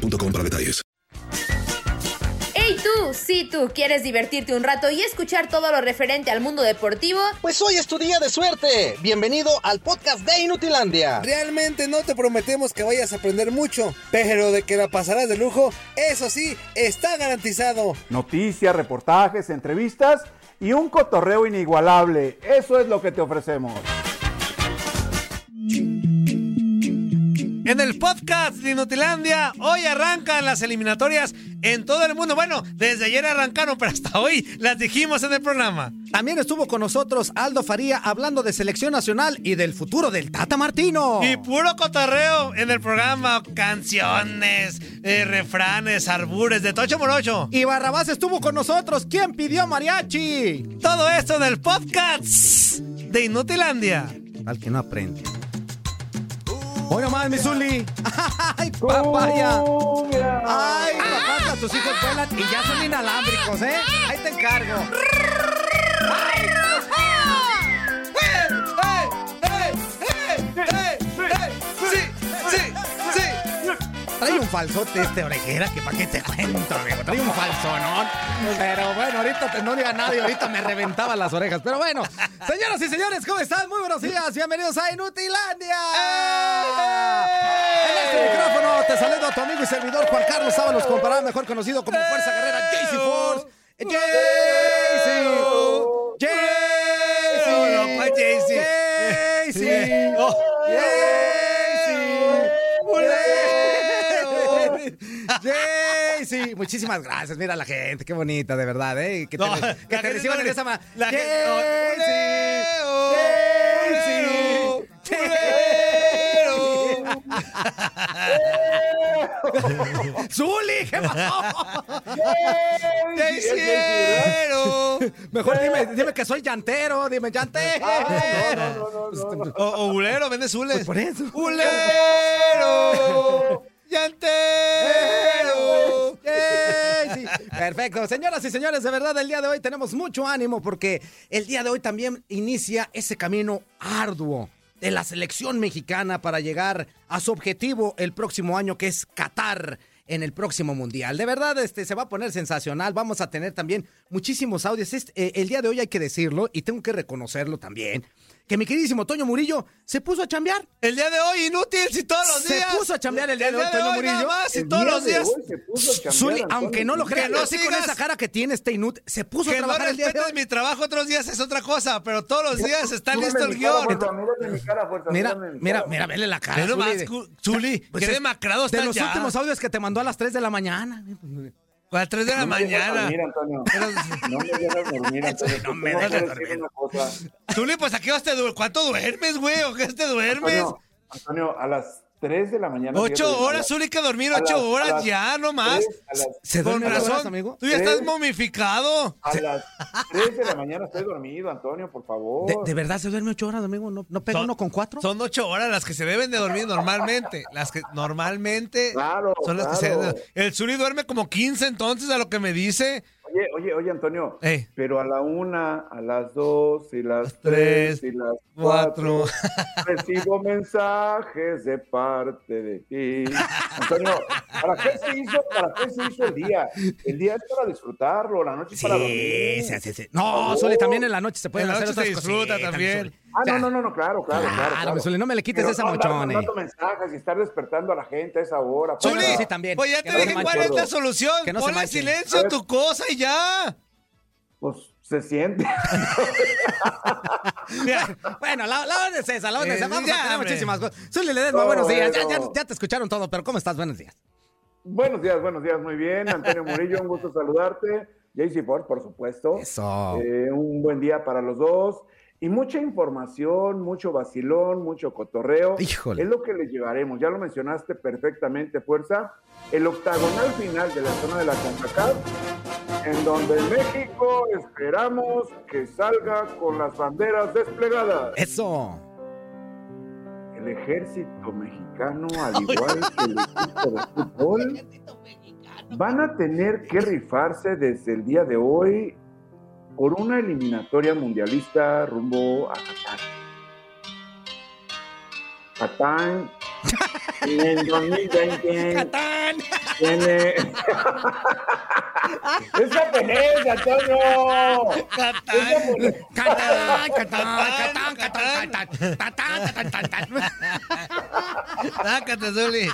boostmobile.com para detalles. Hey tú, si tú quieres divertirte un rato y escuchar todo lo referente al mundo deportivo, Pues hoy es tu día de suerte. Bienvenido al podcast de Inutilandia. Realmente no te prometemos que vayas a aprender mucho, pero de que la pasarás de lujo, eso sí, está garantizado. Noticias, reportajes, entrevistas y un cotorreo inigualable. Eso es lo que te ofrecemos. En el podcast de Inutilandia, hoy arrancan las eliminatorias en todo el mundo. Bueno, desde ayer arrancaron, pero hasta hoy las dijimos en el programa. También estuvo con nosotros Aldo Faría hablando de selección nacional y del futuro del Tata Martino. Y puro cotorreo en el programa, canciones, eh, refranes, arbures, de Tocho Morocho. Y Barrabás estuvo con nosotros. ¿Quién pidió mariachi? Todo esto en el podcast de Inutilandia. Al que no aprende. Hoy nomás, mi Zuli. ¡Ay, papaya! ¡Ay, papá, tus hijos vuelan y ya son inalámbricos, ¿eh? Ahí te encargo. ¡Ay! Trae un falsote este orejera que pa' qué te cuento, amigo. Trae un falso, ¿no? Pero bueno, ahorita te- no diga nada y ahorita me reventaba las orejas. Pero bueno, señoras y señores, ¿cómo están? Muy buenos días. Bienvenidos a Inutilandia. En este micrófono te saludo a tu amigo y servidor Juan Carlos Sábalos, comparado mejor conocido como Fuerza Guerrera JC Force. JC. JC. No, ¿cuál JC? JC. Muchísimas gracias. Mira la gente, qué bonita, de verdad, ¿eh? Que te, No, que te reciban no en esa ma- la gente- Jaycee, Jaycee. ¡Zuli! ¿Qué pasó? ¡Te hicieron! Mejor dime, dime que soy llantero, dime llantero. O, o bulero, vende zules. Pues por eso. ¡Bulero! ¡Llantero! Perfecto. Señoras y señores, de verdad, el día de hoy tenemos mucho ánimo porque el día de hoy también inicia ese camino arduo de la selección mexicana para llegar a su objetivo el próximo año, que es Qatar en el próximo mundial. De verdad, este se va a poner sensacional. Vamos a tener también muchísimos audios. Eh, el día de hoy hay que decirlo y tengo que reconocerlo también. Que mi queridísimo Toño Murillo se puso a chambear. El día de hoy, inútil, si todos los Se días. puso a chambear el día de hoy, Toño nada Murillo. más, si El todos día los de días. hoy se puso a chambear, Zuli, aunque no lo creas, Que no así con sigas. esa cara que tiene este inútil, se puso a Que no trabajar el día de hoy. mi trabajo otros días es otra cosa, pero todos los días está listo el guion. Mira, mira, mira, vele la cara. Ve nomás, Zuli. Pues qué es demacrado De está los ya. últimos audios que te mandó a las 3 de la mañana. A las 3 de la No mañana. dormir, Antonio. No me dejas dormir, Antonio. no me dejas dormir. cosa. Zuli, pues aquí vas te du- ¿Cuánto duermes, güey? ¿O qué te duermes? Antonio, Antonio, a las 3 de la mañana. Ocho fíjate, a horas, las- Zuli, que dormir a ocho las- a horas las ya, no más. las- ¿Se Con razón, horas, amigo? tú ya estás Tres. momificado. A las 3 de la mañana estoy dormido, Antonio, por favor. ¿De, de verdad se duerme 8 horas, amigo? ¿No, no pega Son- uno con 4? Son ocho horas las que se deben de dormir normalmente. Las que normalmente Claro, son las que se claro. deben de- El Zuli duerme como 15 entonces a lo que me dice. Oye, oye, oye, Antonio. Ey. Pero a la una, a las dos, y las tres, tres, y las cuatro. cuatro, recibo mensajes de parte de ti. Antonio, ¿para qué se hizo, para qué se hizo el día? El día es para disfrutarlo, la noche es para dormir. Sí, sí, sí, sí. No. Zuli, también en la noche se pueden En la hacer noche otras se disfruta cositas, también. Ah, O sea, no, no, no, claro, claro, claro. Claro, Zuli, no me le quites Pero esa no andar mochone. mandando mensajes y estar despertando a la gente a esa hora. Bueno, Zuli, sí, también. pues ya Que te no dije manche. cuál es la solución. Que no Ponle silencio a tu cosa y ya. Pues se siente. Mira, Bueno, la, la onda es esa, la onda es esa. Eh, Vamos ya, a tener muchísimas cosas. Zuli Ledesma, No, buenos días. Ya, bueno. ya, ya te escucharon todo, pero ¿cómo estás? Buenos días. buenos días, buenos días, muy bien. Antonio Murillo, un gusto saludarte. JC Ford, por supuesto. Eso. Eh, un buen día para los dos. Y mucha información, mucho vacilón, mucho cotorreo. Híjole. Es lo que les llevaremos. Ya lo mencionaste perfectamente, Fuerza. El octagonal final de la zona de la CONCACAF, en donde México esperamos que salga con las banderas desplegadas. Eso. El ejército mexicano, al igual que el equipo de fútbol, van a tener que rifarse desde el día de hoy por una eliminatoria mundialista rumbo a Qatar. Qatar en el 2020 ¡Catán! tiene... ¡Es japonés, Antonio! ¡Catán! ¡Catán! ¡Catán! ¡Catán! Zuli.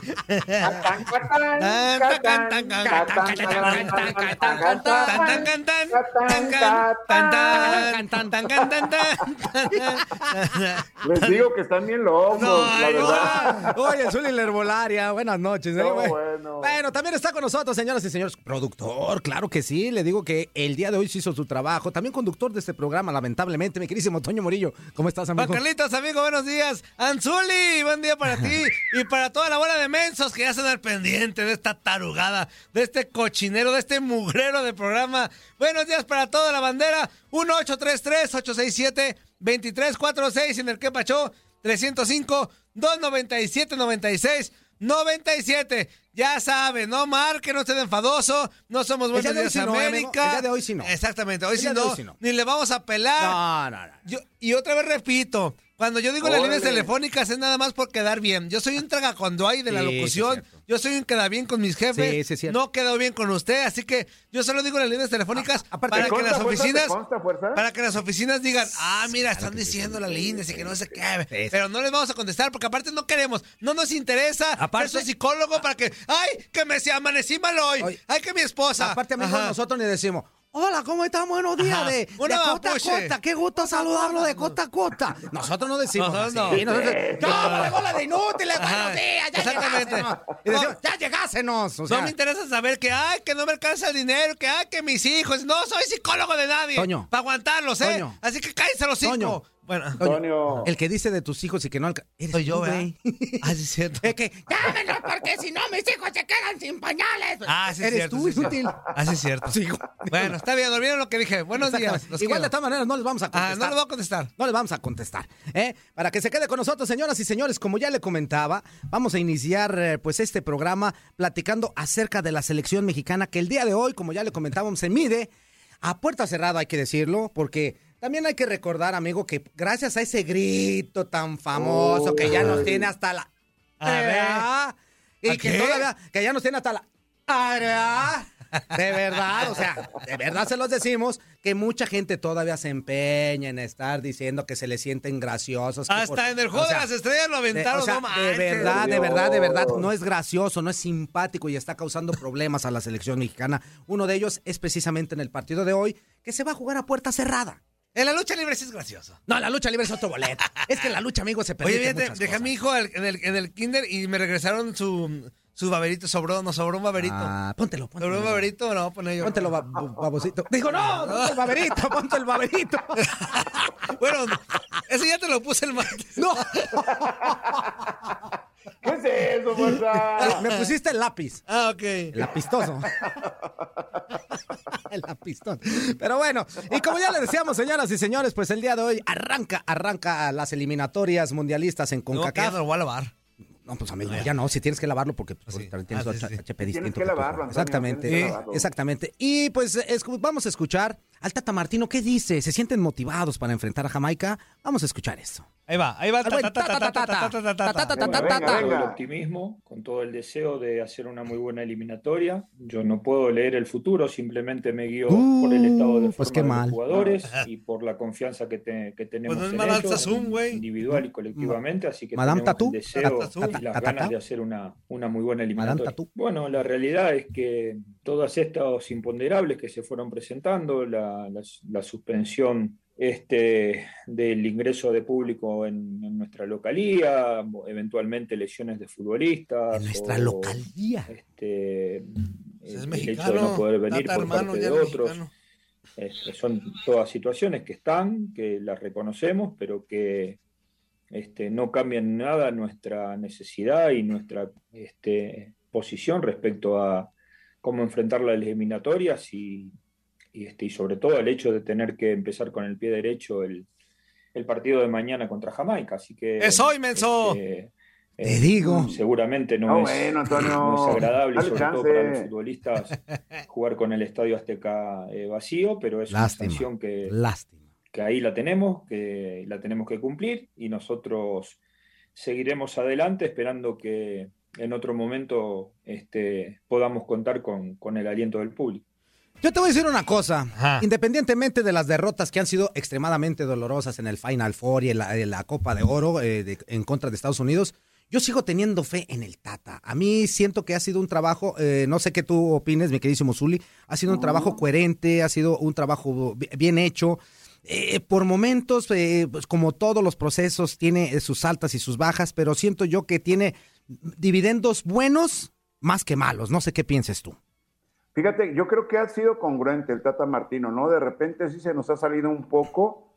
Les digo que están bien locos, la verdad. Oye, Zuli la herbolaria, buenas noches. ¿eh? No, Bueno. bueno. Bueno, también está con nosotros, señoras y señores, productor, claro que sí. Le digo que el día de hoy se hizo su trabajo. También conductor de este programa, lamentablemente, mi querísimo Toño Murillo. ¿Cómo estás, Juan amigo? Carlitos, amigo, buenos días. Anzuli, buen día para ti y para toda la bola de mensos que ya están al pendiente de esta tarugada, de este cochinero, de este mugrero de programa. Buenos días para toda la bandera. 1833-867-2346 en el que pachó 305-297-96. 97, ya saben, no marque, no estén enfadoso, no somos buenos días sí no, eh. América. El día de hoy sí no. Exactamente, hoy sí no, hoy sí no. ni le vamos a pelar. No, no, no. Yo- y otra vez repito, cuando yo digo las líneas telefónicas es nada más por quedar bien. Yo soy un tragacondoay de la Sí, locución. yo soy un queda bien con mis jefes. Sí, no quedo bien con usted, así que yo solo digo las líneas telefónicas A- aparte, para ¿Te que las oficinas para que las oficinas digan, ah, mira, están diciendo las líneas y que no sé sí. qué. Pero no les vamos a contestar porque aparte no queremos, no nos interesa Aparte- ser psicólogo para que, ay, que me se amanecí mal hoy, ay, que mi esposa. Aparte, amigo, Ajá. nosotros ni decimos, hola, ¿cómo están? Buenos días, Ajá. de, de costa a costa. Qué gusto saludarlo de costa a costa. Nosotros no decimos Nosotros así. no. Nosotros, no, me bola de inútiles, buenos días, ya Exactamente. llegásenos. Y decimos, ya llegásenos. O sea, no me interesa saber que, ay, que no me alcanza el dinero, que, ay, que mis hijos. No soy psicólogo de nadie. Toño. Para aguantarlos, ¿eh? Toño. Así que cállese los cinco. Toño. Bueno, Antonio. el que dice de tus hijos y que no alcanza. soy yo, ¿verdad? Ah, sí, es cierto. Es que, llámenos porque si no mis hijos se quedan sin pañales. Ah, sí, es Eres cierto. tú, sí, es cierto. inútil. Ah, sí, es cierto. Sí. Bueno, está bien, olviden lo que dije. Buenos días. Los Igual quiero. de todas maneras no les vamos a Ah, contestar. no le voy a contestar. No les vamos a contestar, ¿eh? Para que se quede con nosotros, señoras y señores, como ya le comentaba, vamos a iniciar eh, pues este programa platicando acerca de la selección mexicana que el día de hoy, como ya le comentábamos, se mide a puerta cerrada, hay que decirlo, porque también hay que recordar, amigo, que gracias a ese grito tan famoso que ya nos tiene hasta la A ver. y ¿A que qué? todavía que ya nos tiene hasta la ¿verdad? De verdad, o sea, de verdad se los decimos que mucha gente todavía se empeña en estar diciendo que se le sienten graciosos. Hasta por- en el juego o sea, de las estrellas lo de, aventaron, o sea, no de verdad, de verdad, de verdad, no es gracioso, no es simpático y está causando problemas a la selección mexicana. Uno de ellos es precisamente en el partido de hoy, que se va a jugar a puerta cerrada. En la lucha libre sí es gracioso. No, la lucha libre es otro boleto. Es que la lucha, amigo, se Oye, permite fíjate, muchas dejé a cosas. mi hijo en el, en el kinder y me regresaron su, su baberito. Sobró, nos sobró un baberito. Ah, póntelo, póntelo. ¿Sobró un baberito? No, pone yo. Póntelo, ba- babosito. Dijo, no, ponte el baberito, ponte el baberito. Bueno, ese ya te lo puse el martes. No, ¿Qué es eso, fuerza? me pusiste el lápiz. Ah, ok. El lapistoso. el lapistón. Pero bueno, y como ya le decíamos, señoras y señores, pues el día de hoy arranca, arranca las eliminatorias mundialistas en que CONCACAF. no lo voy a lavar. No, pues amigo, ya no, si tienes que lavarlo porque pues, Sí. ahorita tienes Ah, otro sí, sí. HP Tienes distinto. que tu lavarlo. Antonio, Exactamente, tienes que eh, lavarlo. exactamente. Y pues vamos a escuchar al Tata Martino. ¿Qué dice? ¿Se sienten motivados para enfrentar a Jamaica? Vamos a escuchar esto. Ahí va, ahí va. Con el optimismo, con todo el deseo de hacer una muy buena eliminatoria. Yo no puedo leer el futuro, simplemente me guío por el estado de los jugadores y por la confianza que, tenemos en ellos, individual y colectivamente. Así que Madame tenemos el deseo y las ganas de hacer una, una muy buena eliminatoria. Bueno, la realidad es que todas estas imponderables que se fueron presentando, la la- la suspensión este, del ingreso de público en, en nuestra localía, eventualmente lesiones de futbolistas. En nuestra o, localía. Este, Es el mexicano. hecho de no poder venir por hermano, parte de otros. Este, son todas situaciones que están, que las reconocemos, pero que este, no cambian nada nuestra necesidad y nuestra este, posición respecto a cómo enfrentar las eliminatorias y, y, este, y sobre todo el hecho de tener que empezar con el pie derecho el, el partido de mañana contra Jamaica. Así que. ¡Es hoy, Menso! este, Te eh, digo. Seguramente no, Ah, es, bueno, Antonio, no es agradable, sobre todo para los futbolistas, jugar con el Estadio Azteca eh, vacío, pero es Lástima. una sanción que, Lástima. que ahí la tenemos, que la tenemos que cumplir y nosotros seguiremos adelante esperando que en otro momento este, podamos contar con, con el aliento del público. Yo te voy a decir una cosa. Ajá. Independientemente de las derrotas que han sido extremadamente dolorosas en el Final Four y en la, en la Copa de Oro eh, de- en contra de Estados Unidos, yo sigo teniendo fe en el Tata. A mí siento que ha sido un trabajo, eh, no sé qué tú opines, mi queridísimo Zuli, ha sido un trabajo coherente, ha sido un trabajo bi- bien hecho. Eh, por momentos, eh, pues como todos los procesos, tiene sus altas y sus bajas, pero siento yo que tiene dividendos buenos más que malos. No sé qué pienses tú. Fíjate, yo creo que ha sido congruente el Tata Martino, ¿no? De repente sí se nos ha salido un poco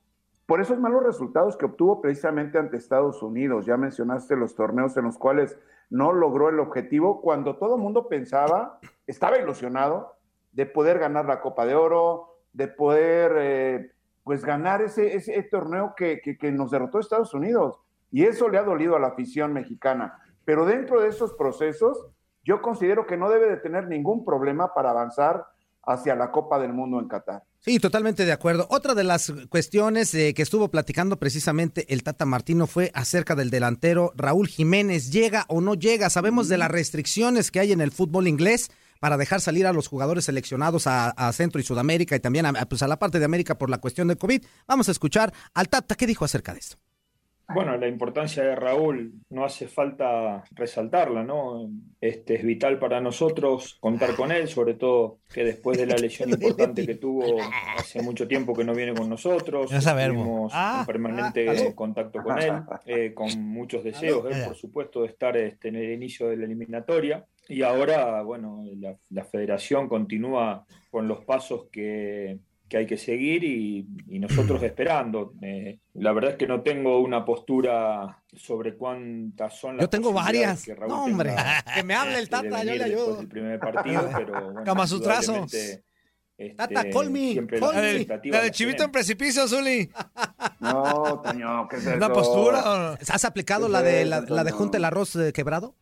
por esos malos resultados que obtuvo precisamente ante Estados Unidos. Ya mencionaste los torneos en los cuales no logró el objetivo cuando todo el mundo pensaba, estaba ilusionado de poder ganar la Copa de Oro, de poder eh, pues ganar ese, ese torneo que, que, que nos derrotó Estados Unidos. Y eso le ha dolido a la afición mexicana. Pero dentro de esos procesos, yo considero que no debe de tener ningún problema para avanzar hacia la Copa del Mundo en Qatar. Sí, totalmente de acuerdo. Otra de las cuestiones eh, que estuvo platicando precisamente el Tata Martino fue acerca del delantero Raúl Jiménez. ¿Llega o no llega? Sabemos de las restricciones que hay en el fútbol inglés para dejar salir a los jugadores seleccionados a, a Centro y Sudamérica y también a, pues a la parte de América por la cuestión de COVID. Vamos a escuchar al Tata. ¿Qué dijo acerca de esto? Bueno, la importancia de Raúl no hace falta resaltarla, ¿no? Este, es vital para nosotros contar con él, sobre todo que después de la lesión importante que tuvo hace mucho tiempo que no viene con nosotros, sabemos. tuvimos Ah, en permanente ah, contacto con él, eh, con muchos deseos, él, por supuesto, de estar este, en el inicio de la eliminatoria. Y ahora, bueno, la, la federación continúa con los pasos que, que hay que seguir y, y nosotros esperando. Eh, la verdad es que no tengo una postura sobre cuántas son las Yo tengo varias. que Raúl No, hombre. tenga Que me hable el de Tata, yo le ayudo. del primer partido, pero bueno, este, Tata, call me, La me. de, la Chivito en precipicio, Zuli. No, Toño, ¿qué es eso? ¿Una postura? ¿Has aplicado ¿Qué la de, la, la de junta el arroz eh, quebrado?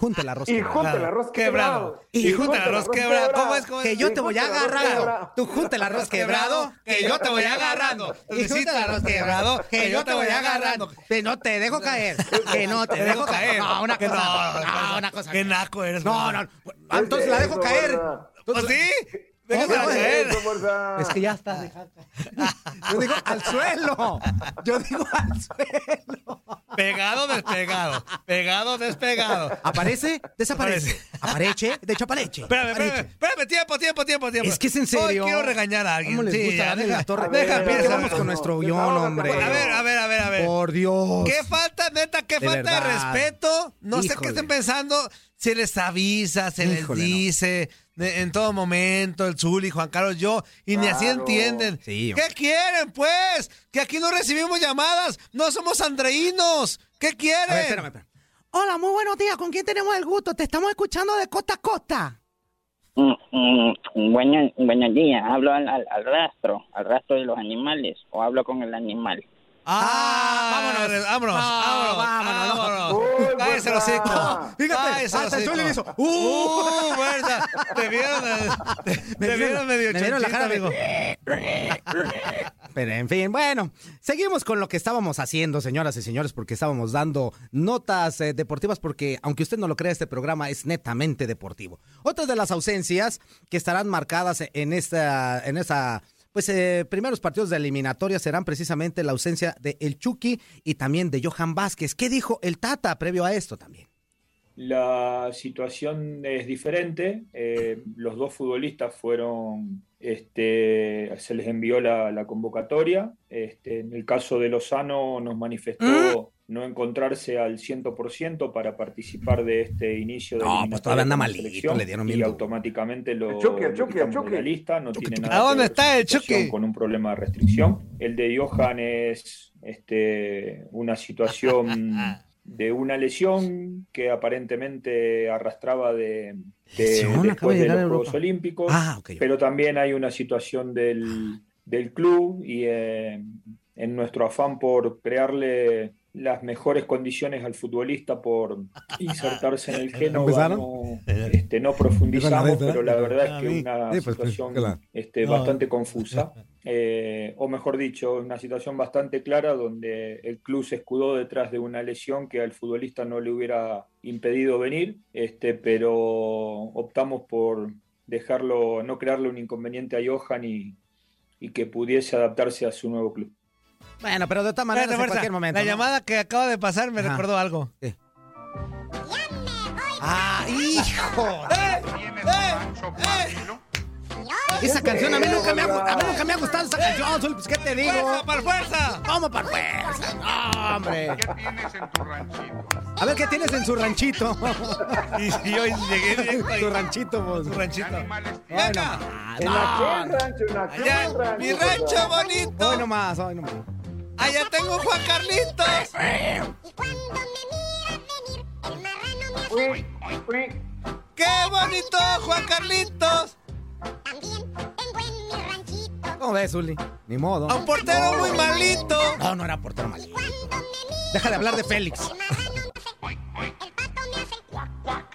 Junta el arroz Y quebrado. junta el arroz Quebrado. quebrado. Y junta el arroz quebrado. ¿Cómo es? ¿Cómo es? Que yo te voy agarrando. Tú junta el arroz quebrado. que yo te voy agarrando. Y junta el arroz quebrado. Que yo te voy agarrando. Que no te dejo caer. Que no te dejo caer. No, una Que cosa. No, una cosa. Qué naco eres. No, no. Entonces la dejo caer. ¿Pues sí? Es que ya está. Yo digo al suelo. Yo digo al suelo. Pegado, despegado. Pegado, despegado. Aparece, desaparece. Aparece, de hecho aparece. Espérame, espérame, espérame, tiempo, tiempo, tiempo, tiempo. Es que es en serio. Hoy quiero regañar a alguien. ¿Cómo les gusta darle deja- la torre? Deja, ver, piensa. vamos con nuestro guion, hombre. A ver, a ver, a ver, a ver. Por Dios. ¿Qué falta, neta, qué De falta de respeto? No sé qué estén pensando. Se les avisa, se les no. De- en todo momento, el Zuli, Juan Carlos, yo, y ni así Claro. entienden. Sí, ¿Qué quieren, pues? Que aquí no recibimos llamadas, no somos andreínos. ¿Qué quieren? A ver, espérame, espérame. Hola, muy buenos días. ¿Con quién tenemos el gusto? Te estamos escuchando de costa a costa. Mm, mm, buenos, buenos días, hablo al, al- al rastro, al rastro de los animales, o hablo con el animal. Ah, vámonos. vámonos, No, vámonos, vámonos, no. vámonos. Uy, Cállese fuerza. hocico. Fíjate, hasta el le hizo, Uh, uh. fuerza. Te vieron, eh, te, vieron- medio me vieron la cara amigo. Pero en fin, bueno, seguimos con lo que estábamos haciendo, señoras y señores, porque estábamos dando notas eh, deportivas, porque aunque usted no lo crea, este programa es netamente deportivo. Otra de las ausencias que estarán marcadas en esta, en esa, pues, eh, primeros partidos de eliminatoria serán precisamente la ausencia de El Chucky y también de Johan Vázquez. ¿Qué dijo el Tata previo a esto también? La situación es diferente. eh, los dos futbolistas fueron, este, se les envió la, la convocatoria. Este, en el caso de Lozano nos manifestó no encontrarse al 100% para participar de este inicio de No, pues todavía anda malito, selección le dieron y automáticamente lo, El de la lista, no tiene nada ¿A que dónde está el Chucky? con un problema de restricción. El de Johan es este, una situación de una lesión que aparentemente arrastraba de, de- Lesión, acaba después de los Juegos. Olímpicos, Ah, pero también hay una situación del, del club y eh, en nuestro afán por crearle las mejores condiciones al futbolista por insertarse en el Génova, ¿Empezaron? no, este, no profundizamos, pero la ¿verdad? es que mí. una Sí, pues, situación este, bastante confusa, eh, o mejor dicho, una situación bastante clara donde el club se escudó detrás de una lesión que al futbolista no le hubiera impedido venir, este, pero optamos por dejarlo, no crearle un inconveniente a Johan y, y que pudiese adaptarse a su nuevo club. Bueno, pero de todas maneras, en fuerza. cualquier momento. La ¿no? llamada que acaba de pasar me Ajá. recordó algo. ¡Ah, hijo! ¡Eh! Esa canción a mí nunca me ha, a mí nunca me ha gustado esa canción, pues ¿qué te digo? ¡Fuerza, para fuerza! ¿Cómo para fuerza? No, hombre. A ver, ¿qué tienes en su ranchito? Y si hoy llegué directo ahí. Su ranchito, vos. Su ranchito. Ay, ¡Venga! En no. aquel rancho, en aquel rancho. mi rancho bonito. Hoy nomás, hoy nomás. Allá tengo Juan Carlitos. Uy, uy. ¡Qué bonito, Juan Carlitos! ¿Cómo ves, Zuli? Ni modo. A un portero muy malito. No, no era portero malito. Deja de hablar de Félix.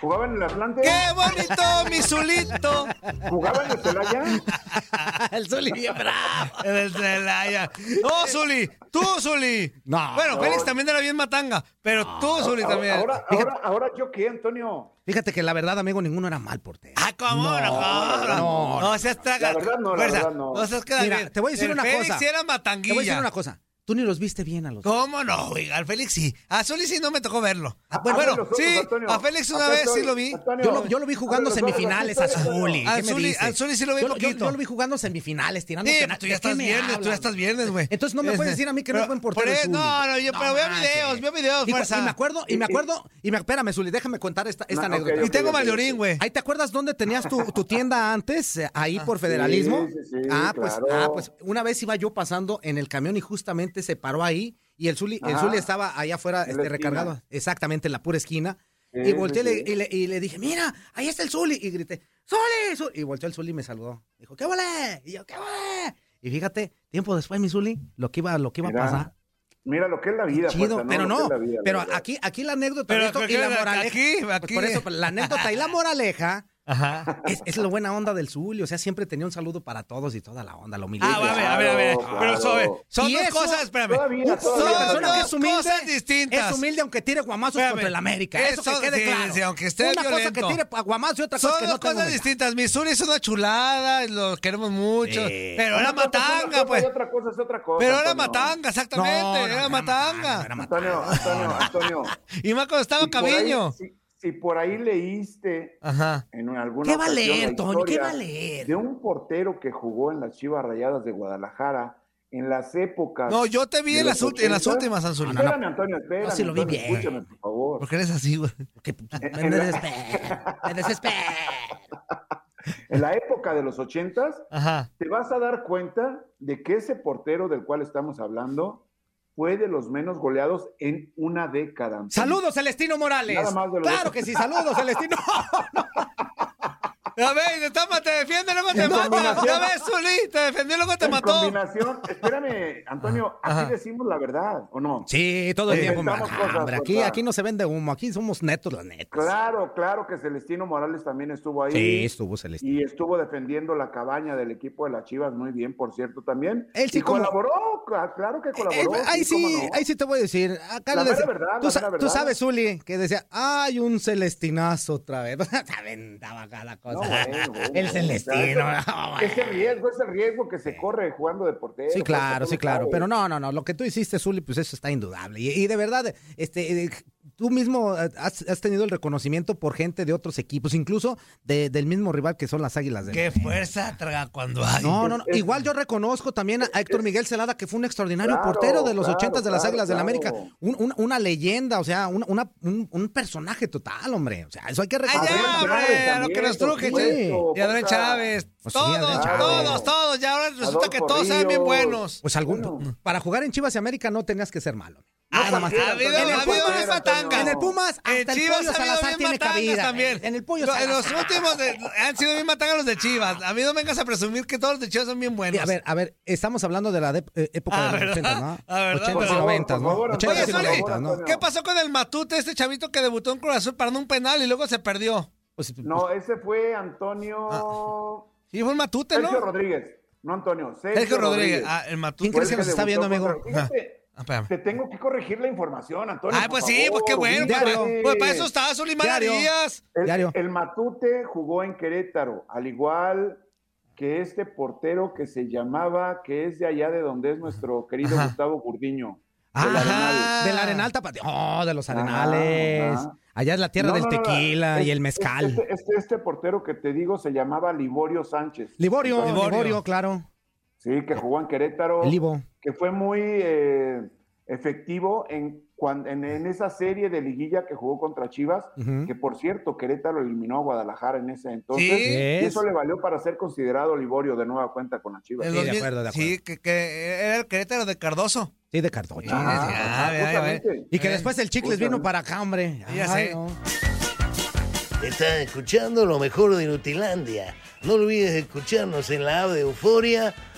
¿Jugaba en el Atlante? ¡Qué bonito, mi Zulito! ¿Jugaba en el Celaya? El Zuli bien bravo. En el Celaya. No, Zuli. Tú, Zuli. No. Bueno, Félix también era bien matanga. Pero tú, Zuli, también. Ahora, ahora, ahora, ¿yo qué, Antonio? Fíjate que la verdad, amigo, ninguno era mal portero. Ah, ¿cómo? No, no, no. no. No seas traga. La verdad no, la verdad no. seas queda Mira, bien. te voy a decir El una Félix cosa. sí era Te voy a matanguilla. decir una cosa. Tú ni los viste bien a los ¿Cómo no, oiga? Al Félix sí. A Zuli sí no me tocó verlo. Ah, bueno, sí. Antonio. A Félix una vez estoy, sí lo vi. Antonio. Yo lo, yo lo vi jugando A semifinales a Zuli. Al ¿Qué me Zuli, sí lo vi yo, yo- poquito. yo lo vi jugando semifinales, tirando Sí, tú ya ¿De qué estás viernes, tú ya estás viernes, güey. Entonces no me puedes decir a mí que no es buen portero por eso-. No, no, yo, pero veo videos, veo videos, Y, cu- fuerza. y me acuerdo, y me acuerdo, y me, espérame, Zuli, déjame contar esta, esta No, anécdota. Y tengo mayorín, güey. Ahí te acuerdas dónde tenías tu, tu tienda antes, eh, ahí por federalismo. sí, sí, ah, pues, ah, pues una vez iba yo pasando en el camión y justamente se paró ahí y el Zuli, el. Zuli estaba allá afuera este, esquina. recargado, exactamente en la pura esquina. Sí, y volteé sí, le- sí. Y, le, y le dije, mira, ahí está el Zuli. Y grité, ¡Zuli! Zuli! Y volteó el Zuli y me saludó. Dijo, ¿qué vale? Y yo, ¿qué vale? Y fíjate, tiempo después, mi Zuli, lo que iba, lo que iba Mira, a pasar. Mira lo que es la vida. Chido, fuerza, pero no, la vida, pero aquí, aquí la anécdota Pero esto y la moraleja. aquí, pues aquí. por eso, pues, la anécdota y la moraleja Ajá. es, es la buena onda del Zuli, o sea, siempre tenía un saludo para todos y toda la onda, lo humilde. Ah, a ver, a ver, a ver. Claro, Pero son, son dos eso- cosas, espérame. Todavía, todavía. que Son humilde cosas distintas. es humilde aunque tire guamazos Espérame. contra el América. Eso, Eso, que quede sí, claro. sí, aunque esté Una cosa que tire guamazos y otra Son cosa que dos no tenga cosas humildad. distintas. Missouri es una chulada, lo queremos mucho. Sí. Pero era matanga, pues. y otra cosa es otra cosa. Pero era matanga, exactamente. No, no, era era matanga. era Antonio, Antonio, Antonio. Y más cuando estaba Caviño. Si, si por ahí leíste Ajá. en alguna ¿Qué va a leer, Toño? ¿Qué va a leer? De un portero que jugó en las Chivas Rayadas de Guadalajara en las épocas. No, yo te vi en las, en las 80. últimas, Anzuli. No, no, no. Espérame, Antonio, espérame. sí lo vi Antonio, bien. Escúchame, por favor. ¿Por qué eres así, güey? Me desespera, me desespera. En la época de los ochentas, Ajá. te vas a dar cuenta de que ese portero del cual estamos hablando fue de los menos goleados en una década. Saludos, Celestino Morales. Nada más de lo Claro que sí, saludos, Celestino. A ver, te, toma, te defiende, luego te mata. Ya ves, Zuli, te defendió, luego te en mató. combinación, espérame, Antonio, aquí Ajá. decimos la verdad, ¿o no? Sí, todo el Sí, tiempo, Aquí, aquí no se vende humo, aquí somos netos, la neta. Claro, claro que Celestino Morales también estuvo ahí. Sí, estuvo Celestino. Y estuvo defendiendo la cabaña del equipo de las Chivas muy bien, por cierto, también. Él sí y como- colaboró, cla- claro que colaboró. Eh, ahí cómo sí, no. ahí sí te voy a decir. Acá La decía- verdad, tú, la sabes, Zuli, que decía, ay, un celestinazo otra vez. Se aventaba cada cosa. No, bueno, bueno, el o sea, celestino. ese- riesgo, ese riesgo que se corre jugando de portero. Sí, pues, claro, sí, claro. sabes. Pero no, no, no. Lo que tú hiciste, Zuli, pues eso está indudable. Y, y de verdad, este, eh, tú mismo eh, has, has tenido el reconocimiento por gente de otros equipos, incluso de- del mismo rival que son las Águilas de Qué fuerza traga cuando hay. No, no, no. Igual yo reconozco también a Héctor Miguel Celada, que fue un extraordinario Claro, portero de los claro, ochentas de las claro, Águilas del la América. claro. Un- un- una leyenda, o sea, una- una- un, un personaje total, hombre. O sea, eso hay que Ay, reconocerlo. ya, Adrián hombre, Chávez a lo que nos truje, Y Adrián. Chávez. Pues sí, todos, Adrián Chávez. todos, todos. Ya ahora resulta que todos saben bien buenos. Pues algún, para jugar en Chivas y América no tenías que ser malo. Ah, Nada más. ha habido, ha habido Pumas- bien matangas. En el Pumas, hasta el Chivas pollo ha habido Salazar bien tiene cabida. también. En el pollo Lo- En los Salazar. últimos de- han sido bien matangas los de Chivas. A mí no vengas a presumir que todos los de Chivas son bien buenos. Sí, a ver, a ver, estamos hablando de la de- eh, época Ah, de los ¿verdad? 80, ¿no? Ah, ¿verdad? 80 Por y favor, 90, por ¿no? favor, 80 Oye, y Zuli, 90, ¿no? ¿qué pasó con el Matute, este chavito que debutó en Cruz Azul parando un penal y luego se perdió? Pues, No, ese fue Antonio. Sí, fue el Matute, Sergio ¿no? Rodríguez. No Antonio. Sergio, Sergio Rodríguez. Ah, el Matute. ¿Quién crees que nos el está viendo, amigo? contra- Fíjate, Ah, espérame. te tengo que corregir la información, Antonio. Por pues sí, pues qué bueno. Pues, Diario. pues, para eso está Diario. Maravillas. El, Matute jugó en Querétaro, al igual que este portero que se llamaba, que es de allá de donde es nuestro querido Ajá. Gustavo Gurdiño. Ah, del Arenal. del Arenal Tapatía. Oh, de los Arenales. ajá. Allá es la tierra No, del no, no, no, tequila y es- el mezcal. Este, este, este portero que te digo se llamaba Liborio Sánchez. Liborio, Liborio. Liborio, claro. Sí, que jugó en Querétaro. El Libo. que fue muy eh, efectivo en, cuan- en, en esa serie de liguilla que jugó contra Chivas, que por cierto Querétaro eliminó a Guadalajara en ese entonces, Sí. y eso Es. le valió para ser considerado Liborio de nueva cuenta con las Chivas. Sí, de acuerdo, de acuerdo. Sí, que, que era el Querétaro de Cardoso. Sí, de Cardoso. Ah, ah, ya, ya, ya. justamente. Y que Eh, después el Chicles vino para acá, hombre. Ya sé. no. Estás escuchando lo mejor de Inutilandia. No olvides escucharnos en la app de Euforia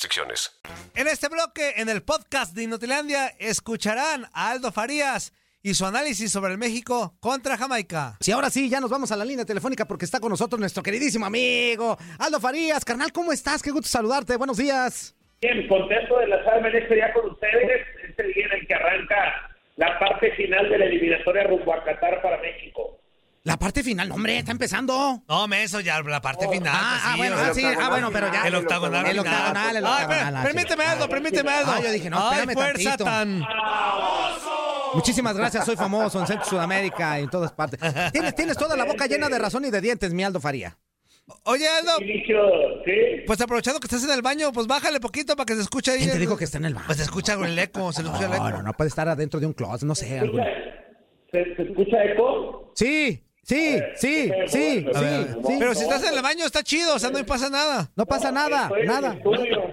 restricciones. En este bloque, en el podcast de Inutilandia, escucharán a Aldo Farías y su análisis sobre el México contra Jamaica. Sí, ahora sí, ya nos vamos a la línea telefónica porque está con nosotros nuestro queridísimo amigo Aldo Farías. Carnal, ¿cómo estás? Qué gusto saludarte. Buenos días. Bien, contento de lanzarme en este día con ustedes, este día en el que arranca la parte final de la eliminatoria rumbo a Qatar para México. La parte final, no, hombre, está empezando. No, me eso ya, la parte final. Ah, pues ah, sí, bueno, ah, sí, ah, bueno, pero ya. El octagonal. El octagonal, el Ay, octagonal, ah, permíteme algo, permíteme algo. Ah, yo dije, no, Ay, espérame fuerza tantito. tan... Muchísimas gracias, soy famoso en Centro Sudamérica y en todas partes. Tienes, tienes toda la boca llena de razón y de dientes, mi Aldo Faría. Oye, Aldo, ¿sí? pues aprovechando que estás en el baño, pues bájale poquito para que se escuche ahí. ¿Quién te dijo que está en el baño? Pues se escucha el eco, se escucha el eco. No, no, no puede estar adentro de un closet, no sé. algo- ¿Se, se escucha eco? Sí, sí, sí, sí, a ver. sí, sí. Pero si estás en el baño está chido, o sea, no pasa nada. No pasa nada, nada,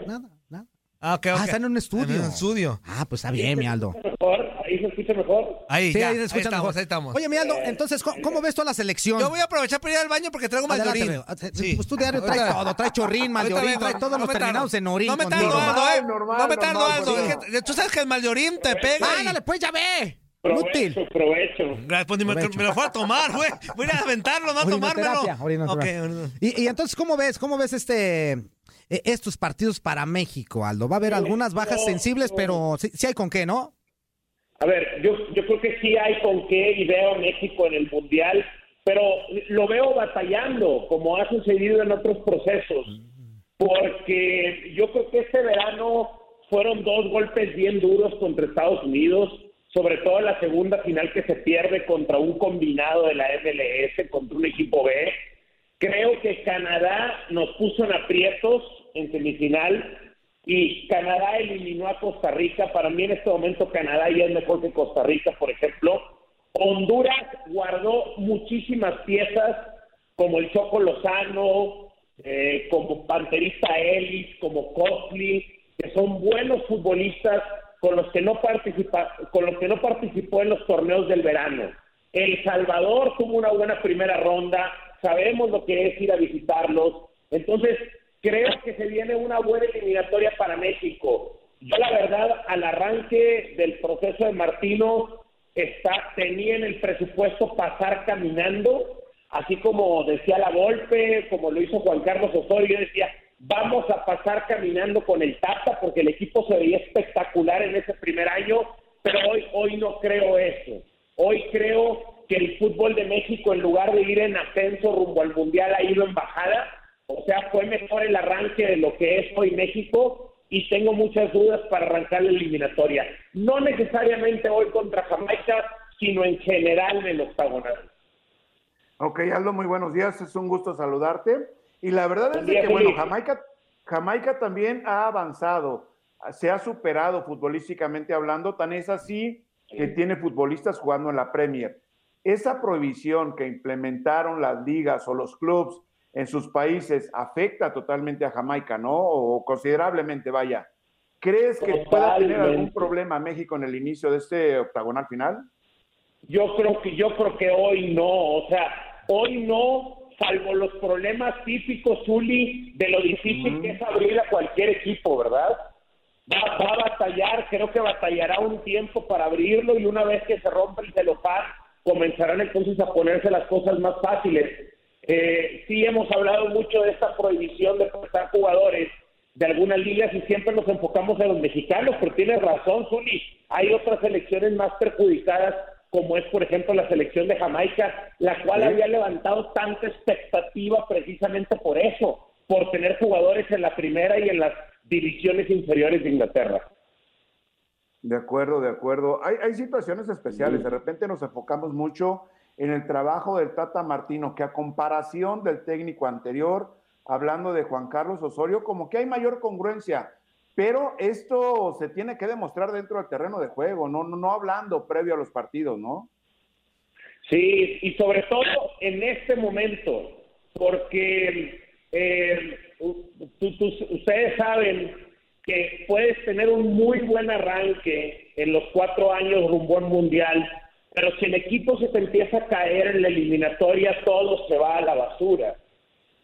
nada, nada. Ah, ok, Ah, ok. está en un estudio. En un estudio. Ah, pues está bien, mi Aldo. ¿Mejor? ¿Ahí se escucha mejor? Ahí, Sí, ya, ahí se escucha estamos, mejor. ahí estamos. Oye, mi Aldo, entonces, ¿cómo, cómo ves tú a la selección? Yo voy a aprovechar para ir al baño porque traigo maldorín. Ah, Pues tu diario trae Ahorita- todo, trae chorrín, maldorín, Ahorita trae vengo, todos no los terminados en orín. No me tardo, Aldo, eh. Normal, No me tardo, Aldo. normal. Es que tú sabes que el maldorín te pega. Ándale, pues ya ve. Provecho, provecho. Gracias, pues me, Provecho. me lo fue a tomar, güey. Voy a aventarlo, no a tomármelo. Orinoterapia, orinoterapia. Ok, orino- Y, y entonces, ¿cómo ves? ¿Cómo ves este eh, estos partidos para México, Aldo? Va a haber algunas bajas sensibles, pero sí, sí hay con qué, ¿no? A ver, yo, yo creo que sí hay con qué y veo a México en el Mundial, pero lo veo batallando, como ha sucedido en otros procesos, porque yo creo que este verano fueron dos golpes bien duros contra Estados Unidos, sobre todo la segunda final que se pierde contra un combinado de la MLS, contra un equipo B. Creo que Canadá nos puso en aprietos en semifinal y Canadá eliminó a Costa Rica. Para mí en este momento Canadá ya es mejor que Costa Rica, por ejemplo. Honduras guardó muchísimas piezas como el Choco Lozano, eh, como Panterista Ellis, como Cosley, que son buenos futbolistas, con los que no participa, con los que no participó en los torneos del verano. El Salvador tuvo una buena primera ronda, sabemos lo que es ir a visitarlos, entonces creo que se viene una buena eliminatoria para México. Yo la verdad al arranque del proceso de Martino está tenía en el presupuesto pasar caminando, así como decía la golpe, como lo hizo Juan Carlos Osorio, yo decía, vamos a pasar caminando con el Tata porque el equipo se veía espectacular en ese primer año, pero hoy hoy no creo eso. Hoy creo que el fútbol de México en lugar de ir en ascenso rumbo al Mundial ha ido en bajada, o sea, fue mejor el arranque de lo que es hoy México y tengo muchas dudas para arrancar la eliminatoria. No necesariamente hoy contra Jamaica, sino en general en el octagonal. Ok, Aldo, muy buenos días. Es un gusto saludarte. Y la verdad es que, bueno. Jamaica, Jamaica también ha avanzado, se ha superado futbolísticamente hablando, tan es así que tiene futbolistas jugando en la Premier. Esa prohibición que implementaron las ligas o los clubes en sus países afecta totalmente a Jamaica, ¿no? O considerablemente, vaya. ¿Crees que pueda tener algún Totalmente. problema México en el inicio de este octagonal final? Yo creo que yo creo que hoy no, o sea, hoy no, salvo los problemas típicos, Zuli, de lo difícil que es abrir a cualquier equipo, ¿verdad? Va, va a batallar, creo que batallará un tiempo para abrirlo y una vez que se rompe el celofán, comenzarán entonces a ponerse las cosas más fáciles. Eh, sí hemos hablado mucho de esta prohibición de prestar jugadores de algunas ligas y siempre nos enfocamos en los mexicanos, pero tienes razón, Zuli, hay otras selecciones más perjudicadas, como es por ejemplo la selección de Jamaica, la cual había levantado tanta expectativa precisamente por eso, por tener jugadores en la primera y en las divisiones inferiores de Inglaterra. De acuerdo, de acuerdo. Hay, hay situaciones especiales. De repente nos enfocamos mucho en el trabajo del Tata Martino, que a comparación del técnico anterior, hablando de Juan Carlos Osorio, como que hay mayor congruencia. Pero esto se tiene que demostrar dentro del terreno de juego, no, no, no hablando previo a los partidos, ¿no? Sí, y sobre todo en este momento, porque eh, ustedes saben que puedes tener un muy buen arranque en los cuatro años rumbo al mundial, pero si el equipo se te empieza a caer en la eliminatoria, todo se va a la basura.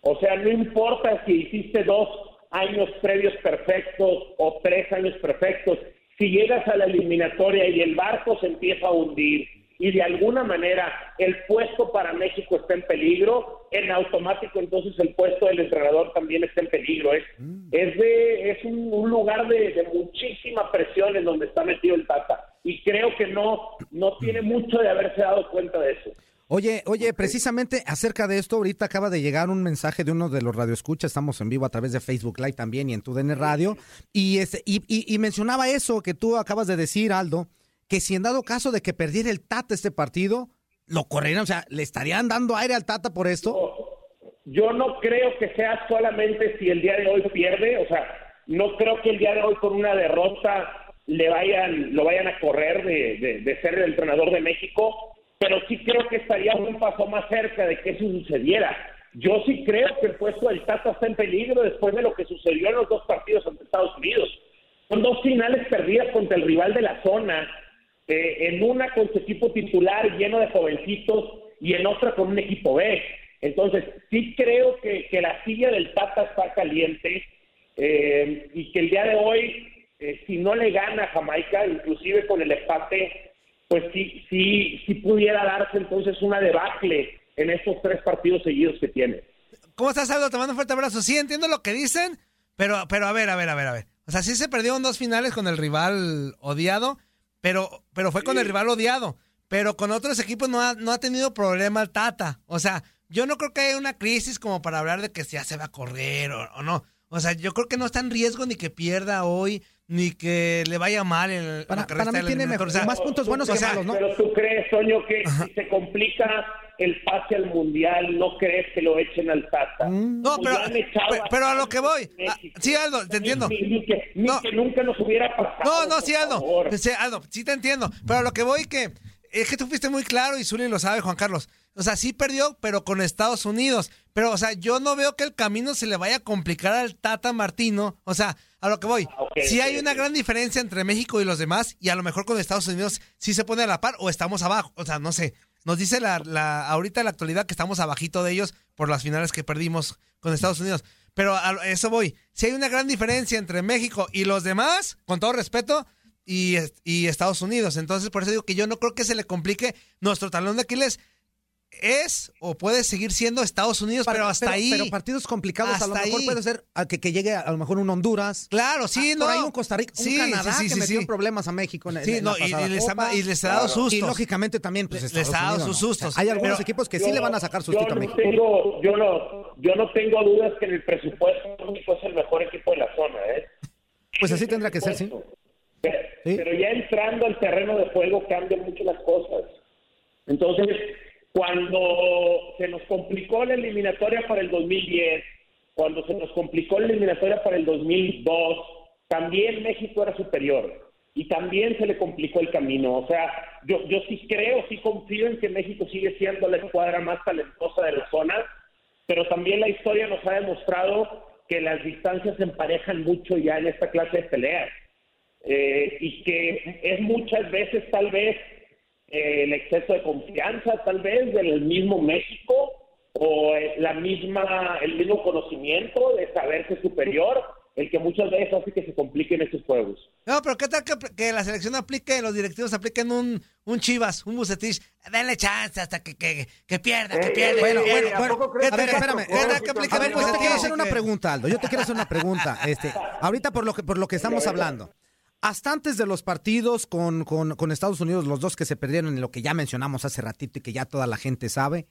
O sea, no importa si hiciste dos años previos perfectos o tres años perfectos, si llegas a la eliminatoria y el barco se empieza a hundir y de alguna manera el puesto para México está en peligro, en automático entonces el puesto del entrenador también está en peligro. Es, es, de, es un, un lugar de, de muchísima presión en donde está metido el Tata y creo que no, no tiene mucho de haberse dado cuenta de eso. Oye, oye, precisamente acerca de esto, ahorita acaba de llegar un mensaje de uno de los radioescuchas, estamos en vivo a través de Facebook Live también y en tu DN Radio, y, este, y, y- y mencionaba eso que tú acabas de decir, Aldo, que si en dado caso de que perdiera el Tata este partido, lo correrían, o sea, ¿le estarían dando aire al Tata por esto? Yo no creo que sea solamente si el día de hoy pierde, o sea, no creo que el día de hoy con una derrota le vayan, lo vayan a correr de, de- de ser el entrenador de México, pero sí creo que estaría un paso más cerca de que eso sucediera. Yo sí creo que el puesto del Tata está en peligro después de lo que sucedió en los dos partidos ante Estados Unidos. Son dos finales perdidas contra el rival de la zona, eh, en una con su equipo titular lleno de jovencitos y en otra con un equipo B. Entonces, sí creo que, que la silla del Tata está caliente eh, y que el día de hoy, eh, si no le gana a Jamaica, inclusive con el empate, pues sí, sí, sí pudiera darse entonces una debacle en estos tres partidos seguidos que tiene. ¿Cómo estás, Aldo? Te mando un fuerte abrazo. Sí, entiendo lo que dicen, pero, pero a ver, a ver, a ver, a ver. O sea, sí se perdieron dos finales con el rival odiado, pero, pero fue con el rival odiado. Pero con otros equipos no ha, no ha tenido problema el Tata. O sea, yo no creo que haya una crisis como para hablar de que ya se va a correr o, o no. O sea, yo creo que no está en riesgo ni que pierda hoy, ni que le vaya mal el Para- para mí tiene mejor- más puntos buenos que malos, ¿no? Pero tú crees, Toño, que si se complica el pase al Mundial, ¿no crees que lo echen al Tata? No, pero, pero, pero a lo que voy. Ah, sí, Aldo, te entiendo. Ni, ni que, ni que nunca nos hubiera pasado. No, no, sí, Aldo. Sí, Aldo, sí te entiendo. Pero a lo que voy que es que tú fuiste muy claro y Zuli lo sabe, Juan Carlos. O sea, sí perdió, pero con Estados Unidos. Pero, o sea, yo no veo que el camino se le vaya a complicar al Tata Martino. O sea, a lo que voy. sí hay una gran diferencia entre México y los demás, y a lo mejor con Estados Unidos sí se pone a la par o estamos abajo. O sea, no sé. Nos dice la, la ahorita en la actualidad que estamos abajito de ellos por las finales que perdimos con Estados Unidos. Pero a eso voy. Si hay una gran diferencia entre México y los demás, con todo respeto, y, y Estados Unidos. Entonces, por eso digo que yo no creo que se le complique nuestro talón de Aquiles es o puede seguir siendo Estados Unidos, pero hasta ahí. Pero partidos complicados, a lo mejor puede ser a que, que, llegue a lo mejor un Honduras. Claro, sí, no. Por ahí un Costa Rica, un Canadá que metió problemas a México en, sí, no, y, les ha, y, les ha, dado sustos. Y lógicamente también pues, les ha dado sus sustos. hay algunos equipos que sí le van a sacar sustito yo a México. Tengo, yo, no, yo no tengo dudas que en el presupuesto México es el mejor equipo de la zona. ¿eh? Pues así tendrá que ser, sí. Pero ya entrando al terreno de juego cambian mucho las cosas. Entonces, cuando se nos complicó la eliminatoria para el 2010, cuando se nos complicó la eliminatoria para el 2002, también México era superior y también se le complicó el camino. O sea, yo, yo sí creo, sí confío en que México sigue siendo la escuadra más talentosa de la zona, pero también la historia nos ha demostrado que las distancias se emparejan mucho ya en esta clase de peleas. Eh, y que es muchas veces tal vez eh, el exceso de confianza tal vez del mismo México o eh, la misma el mismo conocimiento de saberse superior el que muchas veces hace que se compliquen estos juegos. No, pero ¿qué tal que, la selección aplique, los directivos apliquen un, un Chivas, un Bucetich? Denle chance hasta que, que, que pierda, que pierda. bueno, bueno, bueno. A ver, espérame. A ver, yo te quiero hacer una pregunta, Aldo. Yo te quiero hacer una pregunta. Este, ahorita por lo que, por lo que estamos hablando hasta antes de los partidos con, con, Estados Unidos, los dos que se perdieron en lo que ya mencionamos hace ratito y que ya toda la gente sabe,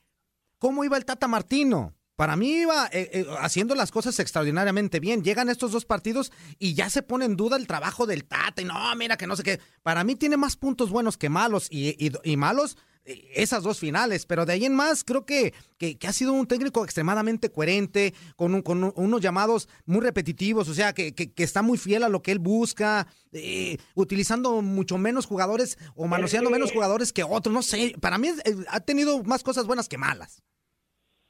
¿cómo iba el Tata Martino? Para mí iba eh, eh, haciendo las cosas extraordinariamente bien. Llegan estos dos partidos y ya se pone en duda el trabajo del Tata. Y no, mira que no sé qué. Para mí tiene más puntos buenos que malos. Y, malos esas dos finales, pero de ahí en más creo que, que, ha sido un técnico extremadamente coherente, con, con unos llamados muy repetitivos, o sea, que, que, está muy fiel a lo que él busca, eh, utilizando mucho menos jugadores o manoseando menos jugadores que otros, no sé, para mí eh, ha tenido más cosas buenas que malas.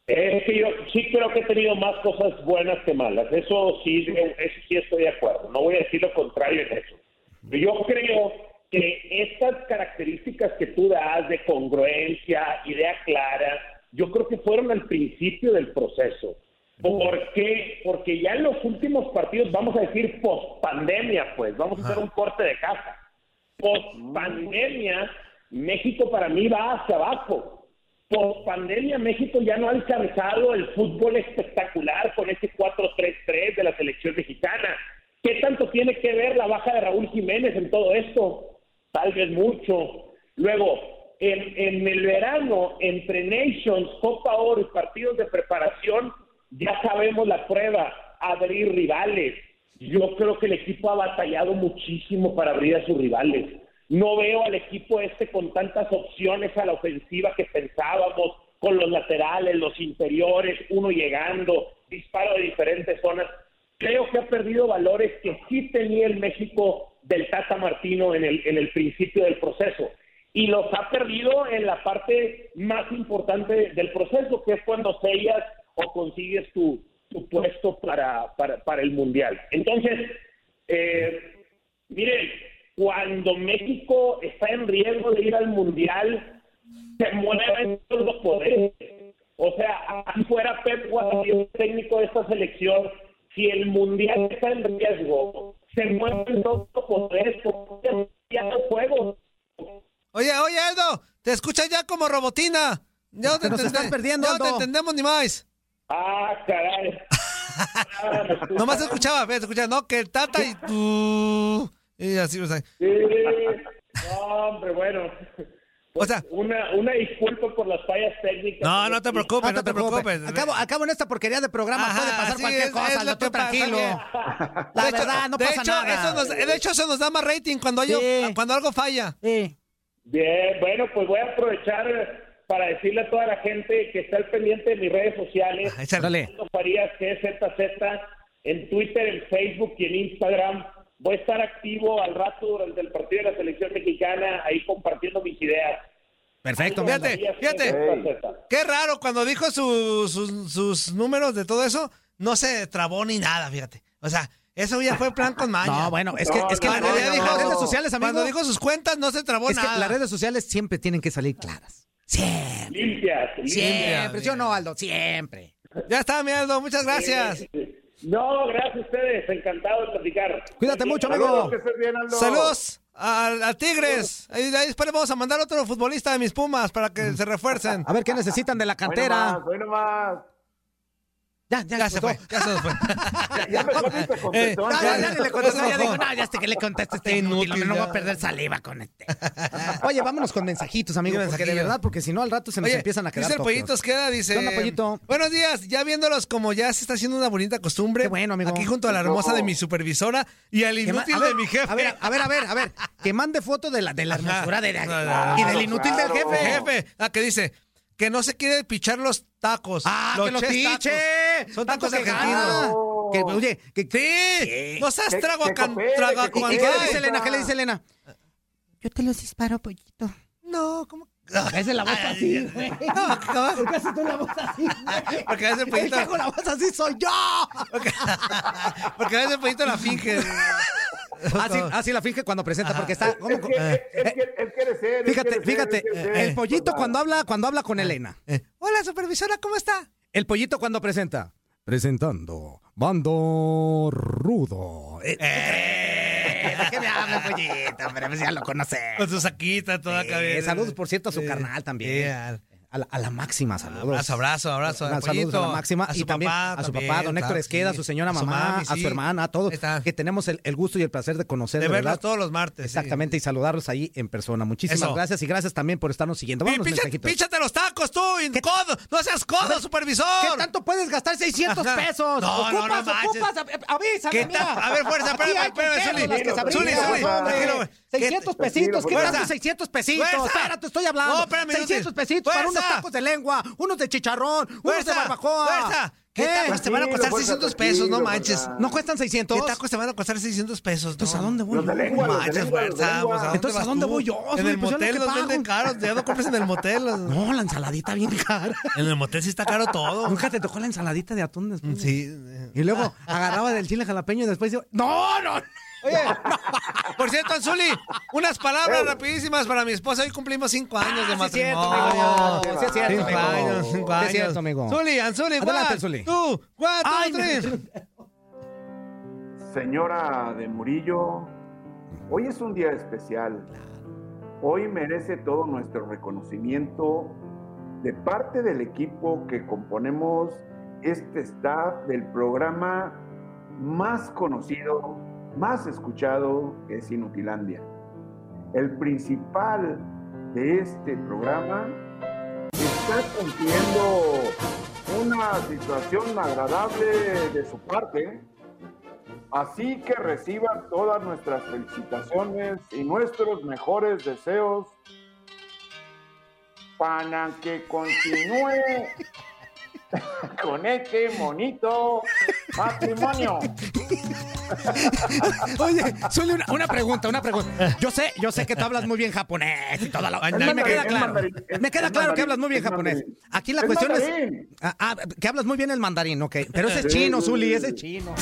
Es que yo sí creo que ha tenido más cosas buenas que malas, eso sí, eso sí estoy de acuerdo, no voy a decir lo contrario en eso. Yo creo que estas características que tú das de congruencia, idea clara, yo creo que fueron al principio del proceso. ¿Por qué? Porque ya en los últimos partidos, vamos a decir post pandemia, pues, vamos a hacer un corte de casa. Post pandemia, México para mí va hacia abajo. Post pandemia, México ya no ha alcanzado el fútbol espectacular con ese 4-3-3 de la selección mexicana. ¿Qué tanto tiene que ver la baja de Raúl Jiménez en todo esto? tal vez mucho. Luego, en, el verano, entre Nations, Copa Oro y partidos de preparación, ya sabemos la prueba, abrir rivales. Yo creo que el equipo ha batallado muchísimo para abrir a sus rivales. No veo al equipo este con tantas opciones a la ofensiva que pensábamos, con los laterales, los interiores, uno llegando, disparo de diferentes zonas. Creo que ha perdido valores que sí tenía el México del Tata Martino en el, en el principio del proceso. Y los ha perdido en la parte más importante del proceso, que es cuando sellas o consigues tu, tu puesto para, para, el Mundial. Entonces, eh, miren, cuando México está en riesgo de ir al Mundial, se mueven todos los poderes. O sea, si fuera Pep Guardiola, técnico de esta selección, si el Mundial está en riesgo, se mueven todos los poderes, ya los juegos. Oye, oye, Aldo, te escuchas ya como robotina. Ya no te, estás perdiendo, no te entendemos ni más. Ah, caray. Nomás escuchaba, ves, escuchaba, no, que el tata y tú. Y así, o sea. Sí, hombre, bueno. o sea, una, una disculpa por las fallas técnicas. No, no te preocupes, no, te, preocupes. Acabo, acabo en esta porquería de programa puede pasar cualquier cosa, es lo tú tranquilo. La verdad, no pasa nada. Eso nos, de hecho, eso nos da más rating cuando, cuando algo falla. Sí. Bien, bueno, pues voy a aprovechar para decirle a toda la gente que está al pendiente de mis redes sociales. Échale. Farías GZZ en Twitter, en Facebook y en Instagram. Voy a estar activo al rato durante el partido de la selección mexicana, ahí compartiendo mis ideas. Perfecto. Fíjate, fíjate. Qué raro, cuando dijo su- sus, sus números de todo eso, no se trabó ni nada, fíjate. O sea, eso ya fue plan con maña. No, bueno, es que, es que Cuando la- las dijo- redes sociales, amigo. Cuando dijo sus cuentas, no se trabó es que nada. las redes sociales siempre tienen que salir claras. Siempre. Limpias, Siempre. ¿Sí o no, Aldo? Siempre. Ya está, mi Aldo, muchas gracias. No, gracias a ustedes, encantado de platicar. Cuídate mucho, amigo. que estés bien, Aldo. Saludos a, a Tigres. Ahí, ahí después le vamos a mandar otro futbolista de mis Pumas para que se refuercen. A ver qué necesitan de la cantera. nomás, hoy nomás. Ya, ya, Ya se fue, ya se nos fue. Ya contestó, Eh, No, Ángel. ya, ya ni le contesté, ya dijo, no, ya hasta que le conteste este inútil, Inútil, no voy ya. a perder saliva con este. Oye, vámonos con mensajitos, amigo, Sí, porque de verdad, porque si no al rato se nos Oye, empiezan a quedar dice el. Pollitos Queda, dice... ¿Qué onda, Pollito? Buenos días, ya viéndolos como ya se está haciendo una bonita costumbre. Qué bueno, amigo. Aquí junto a la hermosa de mi supervisora y al inútil de mi jefe. A ver, a ver, a ver, a ver. Que mande foto de la, de la hermosura de, no. y del inútil Claro. del El jefe. jefe, ah, que dice que no se quiere pichar los tacos. Ah, que los piche. tacos. Son tacos que argentinos. gana. Que, oye, que, Sí, no seas trago que can- coopere, traga que ¿Y, cuando y qué le dice Elena? ¿Qué le dice Elena? Yo te los disparo, pollito. No, ¿cómo? Esa la voz así, güey. No, ¿cómo? ¿Por qué haces tú la voz así? güey? Porque a veces El pollito, que hago la voz así soy yo. porque a veces pollito la finge. Así, así la finge cuando presenta, porque está... ¿cómo? Que él, quiere- él quiere ser. él Fíjate, ser, fíjate, él quiere ser. el pollito Pues, cuando habla, cuando habla con Elena. Eh, Hola, supervisora, ¿cómo está? El pollito cuando presenta. Presentando, Bando Rudo. Eh, eh, ¿De qué me habla, pollito? Hombre, pues ya lo conoce. Con su saquita toda Eh, cabeza. saludos, por cierto, a su Eh, carnal también. eh, al- A la, a la máxima, saludos. Abrazo, abrazo, abrazo. Una- al saludos a la máxima a y su también papá, a su también, papá, don Héctor Esqueda, sí. a su señora A su mamá, mami, a su sí. hermana, a todos, que tenemos el, el gusto y el placer de conocer, De de, verlos verdad. todos los martes. sí. Exactamente, y saludarlos ahí en persona. Muchísimas Eso. gracias y gracias también por estarnos siguiendo. Vámonos, píchate, píchate los tacos tú, codo. No seas codo, supervisor. ¿Qué tanto puedes gastar 600 Ajá. pesos? No, no, no ocupas, ocupas, a- avísame, ¿Qué mira. A ver, fuerza, espérame, espérame, Zuli. Zuli, Zuli, hombre. tranquilo, güey. 600 ¿Qué- pesitos, ¿qué tanto 600 pesitos? Espérate, estoy hablando. No, espérame, 600 inútil. pesitos para unos tacos de lengua, unos de chicharrón, unos de Fuerza, barbacoa. fuerza. ¿Qué ¿Eh? tacos te van a costar Tranquilo, fuerza, 600 pesos? No manches. fuerza. ¿No cuestan 600? ¿Qué tacos te van a costar 600 pesos? Pues, No. ¿a dónde voy Los de lengua, de Manches, fuerza. pues, ¿a Entonces, ¿a dónde voy yo? En el Pues, yo lo motel que los venden caros. Ya no compres en el motel. No, la ensaladita bien cara. En el motel sí está caro todo. Nunca te tocó la ensaladita de atún después. Sí. Y luego agarraba del chile jalapeño y después yo, ¡No, no! Oye, por cierto, Anzuli, unas palabras rapidísimas para mi esposa. Hoy cumplimos cinco años de Ah, sí es cierto, matrimonio. amigo. Sí es cierto, cinco amigo. años, cinco Sí es años. cierto, amigo. Zuli, Anzuli, Adelante, Zuli. two, Ay, three. Señora de Murillo, hoy es un día especial. Hoy merece todo nuestro reconocimiento de parte del equipo que componemos este staff del programa más conocido, más escuchado es Inutilandia. El principal de este programa está cumpliendo una situación agradable de su parte. Así que reciban todas nuestras felicitaciones y nuestros mejores deseos para que continúe con este bonito matrimonio. Oye, Zuli, una, una pregunta, una pregunta. Yo sé, yo sé que tú hablas muy bien japonés y toda la... Me queda claro. mandarín, es- Me queda claro que hablas muy bien es japonés. mandarín. Aquí la Es cuestión es... Ah, ah, que hablas muy bien el mandarín, ok. Pero ese es chino, Zuli, ese es chino.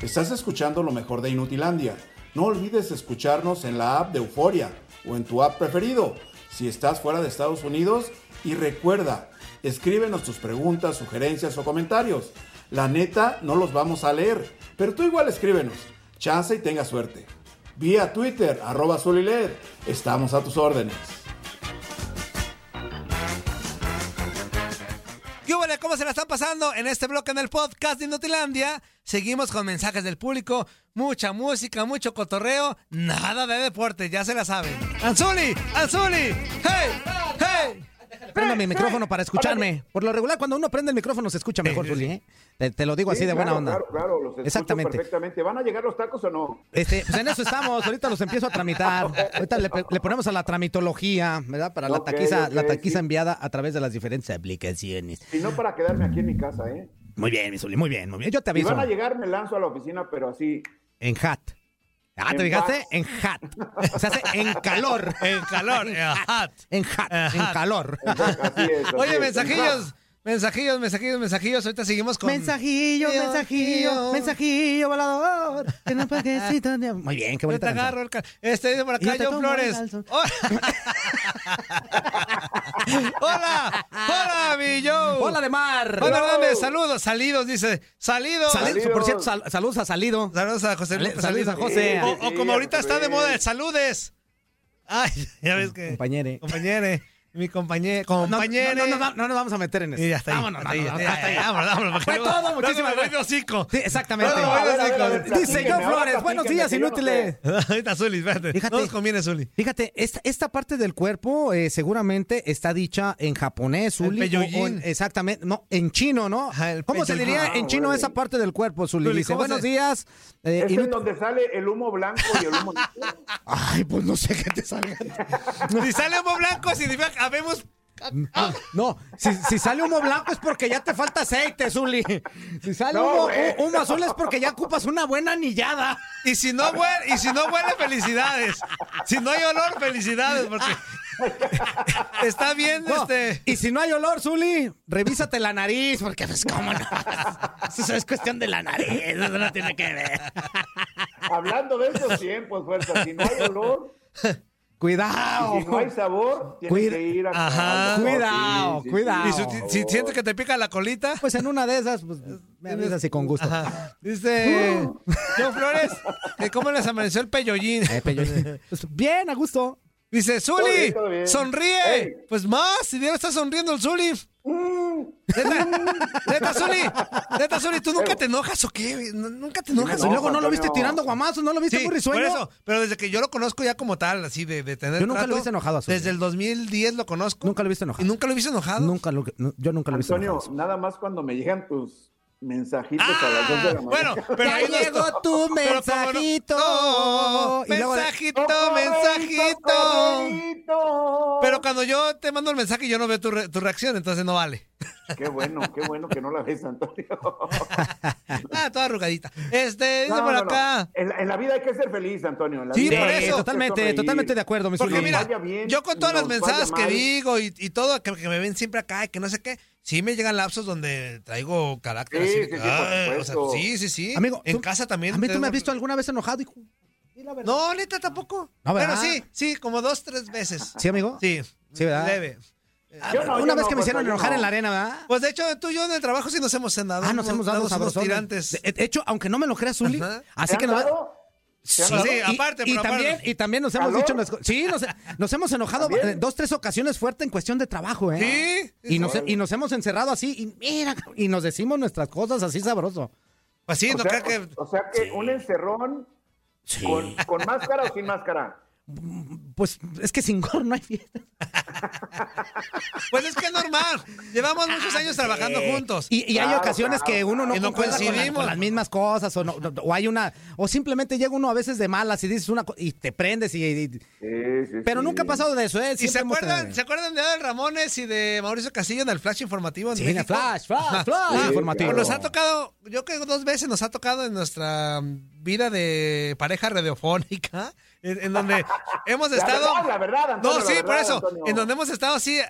Estás escuchando lo mejor de Inutilandia. No olvides escucharnos en la app de Euforia o en tu app preferido si estás fuera de Estados Unidos y recuerda, escríbenos tus preguntas, sugerencias o comentarios. La neta no los vamos a leer, pero tú igual escríbenos. Chance y tenga suerte. Vía Twitter, arroba Zuliled. Estamos a tus órdenes. ¿Cómo se la están pasando en este bloque en el podcast de Inutilandia? Seguimos con mensajes del público, mucha música, mucho cotorreo, nada de deporte, ya se la saben. ¡Anzuli! ¡Anzuli! ¡Hey! ¡Hey! Prenda mi micrófono para escucharme. Por lo regular, cuando uno prende el micrófono se escucha mejor, Zuli, ¿eh? Te, te lo digo así Sí, de buena onda. Claro, claro, los escucho Exactamente. perfectamente. ¿Van a llegar los tacos o no? Este, pues en eso estamos, ahorita los empiezo a tramitar. Ahorita le, le ponemos a la tramitología, ¿verdad? Para la taquiza, la taquiza sí. enviada a través de las diferentes aplicaciones. Si no, para quedarme aquí en mi casa, ¿eh? Muy bien, mi Zuli, muy bien, muy bien. Yo te Si aviso. van a llegar, me lanzo a la oficina, pero así. En hat. Ah, ¿te En fijaste? En hat. Se hace en calor. En calor, en hat. En hat, en hat. calor. Así es, así Oye, es. mensajillos, mensajillos, mensajillos, mensajillos. Ahorita seguimos con. Mensajillo, mensajillo, mensajillo volador. En un paquecito de- Muy bien, qué Yo bonita te canción. agarro el Este dice por yo acá, te John Flores. Oh. hola, hola, mi Joe. Hola de mar. Hernández, saludos, salidos, dice. Salidos. Salidos, por cierto, sal- saludos a Salido. Saludos a José Luis. saludos a José. O, o Sí, como ahorita está de moda, el saludes. Ay, ya ves que. Compañere. Compañere. Mi compañere. No, no, Compañere. no, no, no, no nos vamos a meter en eso. Y ya está ahí. Vámonos, hasta ahí, hasta ahí. vámonos, vámonos, Fue todo, muchísimas gracias. hocico. Sí, exactamente. Dice John Flores, buenos días, inútiles. Ahorita, Zuli, espérate. Fíjate. No nos conviene, Zuli. Fíjate, esta, esta parte del cuerpo eh, seguramente está dicha en japonés, Zuli. o- o peyoyin. en- exactamente, no, en chino, ¿no? ¿Cómo se diría Ah, en chino esa parte del cuerpo, Zuli? Dice, ¿cómo buenos días. eh, Es en donde sale el humo blanco y el humo. Ay, pues no sé qué te salga. Si sale humo blanco, significa que habemos. No, si, si sale humo blanco es porque ya te falta aceite, Zuli. Si sale No, humo, azul es porque ya ocupas una buena anillada. Y si no huele, y si no huele, felicidades. Si no hay olor, felicidades, porque está bien, No, este. Y si no hay olor, Zuli, revísate la nariz, porque pues cómo no. Eso es cuestión de la nariz, eso no tiene que ver. Hablando de esos tiempos, fuerza, si no hay olor, Cuidado. y si no hay sabor, tienes Cuida- que ir a... Ajá. Cuidado, Sí, sí, cuidado. Y si, si sientes que te pica la colita. Pues en una de esas, pues me avisas y con gusto. Ajá. Dice John Flores, que ¿cómo les amaneció el peyollín? Eh, yo- pues, bien, a gusto. Dice, Todo Zuli, bien, todo bien. sonríe. Ey. Pues más, si Dios está sonriendo el Zuli. Mm. Neta, neta, Zuli, neta, Zuli, ¿tú nunca te enojas o qué? Nunca te enojas. Y luego no lo Antonio. viste tirando guamazos, no lo viste Sí, muy por risueño. eso, pero desde que yo lo conozco ya como tal, así de, de tener Yo nunca lo trato, he visto enojado a Zuli. Desde el 2010 lo conozco. Nunca lo he visto ¿Y enojado. nunca lo he visto enojado? Nunca lo, no, yo nunca lo he visto Antonio, enojado. nada más cuando me llegan tus mensajitos a las dos de la Ah, mañana. bueno, pero ya ahí no llegó tu no- mensajito. No, Y luego mensajito, mensajito. Pero cuando yo te mando el mensaje yo no veo tu, re- tu reacción, entonces no vale. Qué bueno, qué bueno que no la ves, Antonio. Ah, toda arrugadita. Este, dice No, por no, no. acá. En, la, en la vida hay que ser feliz, Antonio. En la Sí, vida por eso. totalmente, totalmente de acuerdo, mi Porque mira, bien, yo con todas las vaya que digo y, y todo, que, que me ven siempre acá y que no sé qué, sí me llegan lapsos donde traigo carácter Sí, así. sí, sí, por ay, o sea, supuesto. sí, sí, sí. Amigo, en tú- casa también. A mí tú me has visto alguna vez enojado, hijo. No, neta tampoco. No, Pero ¿verdad? sí, sí, como dos, tres veces. ¿Sí, amigo? Sí. Sí, ¿verdad? Leve. Yo no, una yo vez no, que me hicieron Fuerza, yo enojar no. en la arena, ¿verdad? Pues de hecho, tú y yo en el trabajo sí nos hemos dado. Ah, nos hemos dado tirantes. De, hecho, aunque no me lo creas, Zuli, Ajá. así ¿Te que no. Sí? Sí, y- aparte, y, pero también, y también nos hemos dicho, co- sí, nos, nos hemos enojado ¿También? en dos, tres ocasiones fuerte en cuestión de trabajo, ¿eh? Sí. Y nos, y nos hemos encerrado así, y mira, y nos decimos nuestras cosas así sabroso. Pues sí, O no sea, creo que. o sea que un encerrón con, con máscara o sin máscara. Pues es que sin gorro no hay fiesta. Pues es que es normal. Llevamos muchos años trabajando juntos. Y, y hay ocasiones claro, que uno no, no concuerda con la- coincidimos. con las mismas cosas, o, no, no- o hay una, o simplemente llega uno a veces de malas y dices una cosa y te prendes y, y- Sí, sí, pero sí. nunca ha pasado de eso, ¿eh? ¿Y se acuerdan, ¿Se acuerdan de Adel Ramones y de Mauricio Castillo en el Flash Informativo? en Sí, en el México? flash, flash, flash informativo. Nos ha tocado, yo creo que dos veces nos ha tocado en nuestra vida de pareja radiofónica, en, en donde hemos La estado. verdad, la verdad, Antonio, no, la sí, por eso. Antonio. En donde hemos estado así,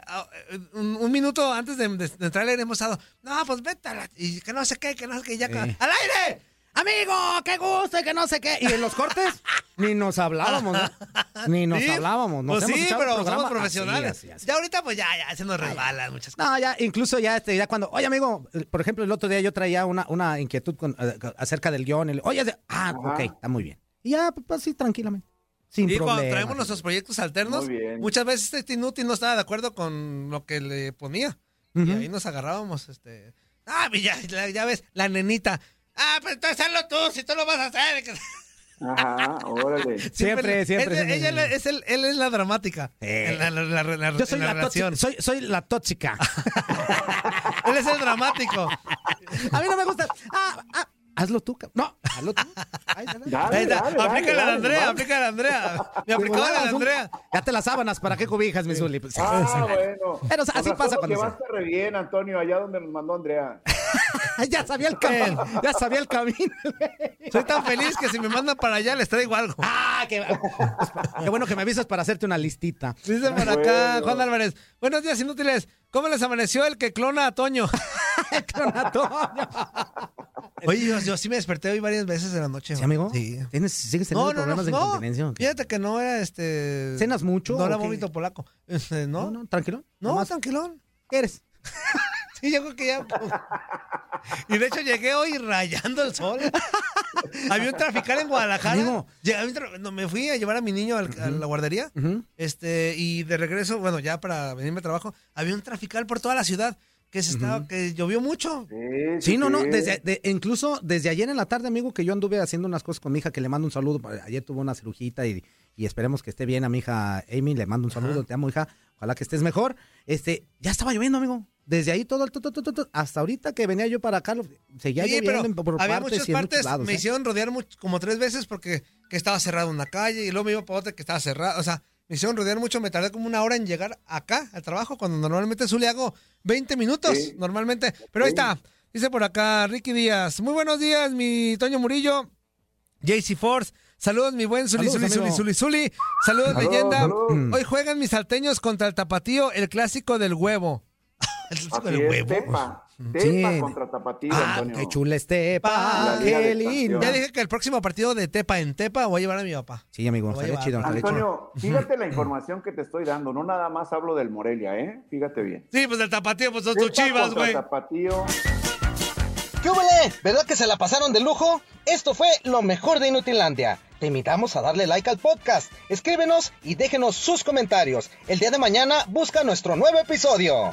un, un minuto antes de, de, de entrar al aire, hemos estado. No, pues vete a la- Y que no sé qué, que no sé qué, ya. que- ¡Al aire! Amigo, qué gusto y que no sé qué. Y en los cortes ni nos hablábamos, ¿no? Ni nos Sí, hablábamos. Nos Pues hemos sí, el pero somos profesionales. así, así, así. Ya ahorita, pues ya, ya se nos resbalan muchas cosas. No, ya, incluso ya, este, ya cuando, oye, amigo, por ejemplo, el otro día yo traía una, una inquietud con- eh, acerca del guion. le- oye, de- ah, ok, está muy bien. Y ya, pues así, tranquilamente. Sin y cuando traemos nuestros proyectos alternos, muchas veces este inútil no estaba de acuerdo con lo que le ponía. Y ahí nos agarrábamos, este. Ah, pues ya, ya, ya ves, la nenita. Ah, pues entonces hazlo tú, si tú lo vas a hacer. Ajá, órale. Siempre, siempre, Él, siempre, ella es el, él es la dramática. Eh. En la, la- la- la- Yo soy la, tóxica, soy, soy la tóxica. Él es el dramático. A mí no me gusta. Ah, ah, hazlo tú. cab- No, hazlo tú. Ay, dale. Dale, aplícala a Andrea, aplícala a Andrea. Me aplicó volada, la Andrea. Ya te las sábanas, ¿para qué cobijas, mi Zuli? Pues, Ah, bueno. Pero, o sea, así pasa cuando llevaste re bien, Antonio, allá donde nos mandó Andrea. ya sabía el camino. Ya sabía el camino. Soy tan feliz que si me mandan para allá les traigo algo. Ah, qué, qué bueno que me avisas para hacerte una listita. Dice por acá Juan Álvarez. Buenos días, inútiles. ¿Cómo les amaneció el que clona a Toño? clona a Toño. Oye, yo, yo sí me desperté hoy varias veces en la noche. ¿Sí, amigo? Sí. ¿Tienes, ¿Sigues teniendo problemas de incontinencia? Fíjate que no era este. ¿Cenas mucho? No era vómito polaco. Este, ¿no? No, no, tranquilo. No, tranquilón. ¿Qué eres? Sí, yo creo que ya. Y de hecho llegué hoy rayando el sol. Había un trafical en Guadalajara. Llegué- no, me fui a llevar a mi niño al- a la guardería. Este, y de regreso, bueno, ya para venirme a trabajo, había un trafical por toda la ciudad que se estaba, que llovió mucho. Sí, no, no, desde, de- incluso desde ayer en la tarde, amigo, que yo anduve haciendo unas cosas con mi hija, que le mando un saludo. Ayer tuvo una cirugita y, y esperemos que esté bien a mi hija Amy, le mando un saludo, te amo, hija, ojalá que estés mejor. Este, ya estaba lloviendo, amigo. Desde ahí todo el tu, tu, tu, tu, tu, hasta ahorita que venía yo para acá, seguía Sí, lloviendo pero por había partes muchas y partes, muchos lados. me ¿eh? hicieron rodear much- como tres veces porque que estaba cerrado una calle y luego me iba para otra que estaba cerrada. O sea, me hicieron rodear mucho, me tardé como una hora en llegar acá al trabajo, cuando normalmente suele hago 20 minutos, Sí. normalmente. Pero ahí está, dice por acá Ricky Díaz. Muy buenos días, mi Toño Murillo, JC Force. Saludos, mi buen Zuli, Saludos, Zuli, Zuli. Zuli, Zuli. Saludos, leyenda. Hoy juegan mis salteños contra el tapatío, el clásico del huevo. ¿El clásico Así del es, huevo? Tepa. Tepa Sí. contra Tapatío, Ah, Antonio. qué chula estepa, La liga qué lindo. Ya dije que el próximo partido de Tepa en Tepa voy a llevar a mi papá. Sí, amigo, estaría chido. Antonio, fíjate la información que te estoy dando. No nada más hablo del Morelia, ¿eh? Fíjate bien. Sí, pues el tapatío, pues son tus Tepa chivas, güey. Tapatío. ¿Qué hubole? ¿Verdad que se la pasaron de lujo? Esto fue lo mejor de Inutilandia. Te invitamos a darle like al podcast, escríbenos y déjenos sus comentarios. El día de mañana busca nuestro nuevo episodio.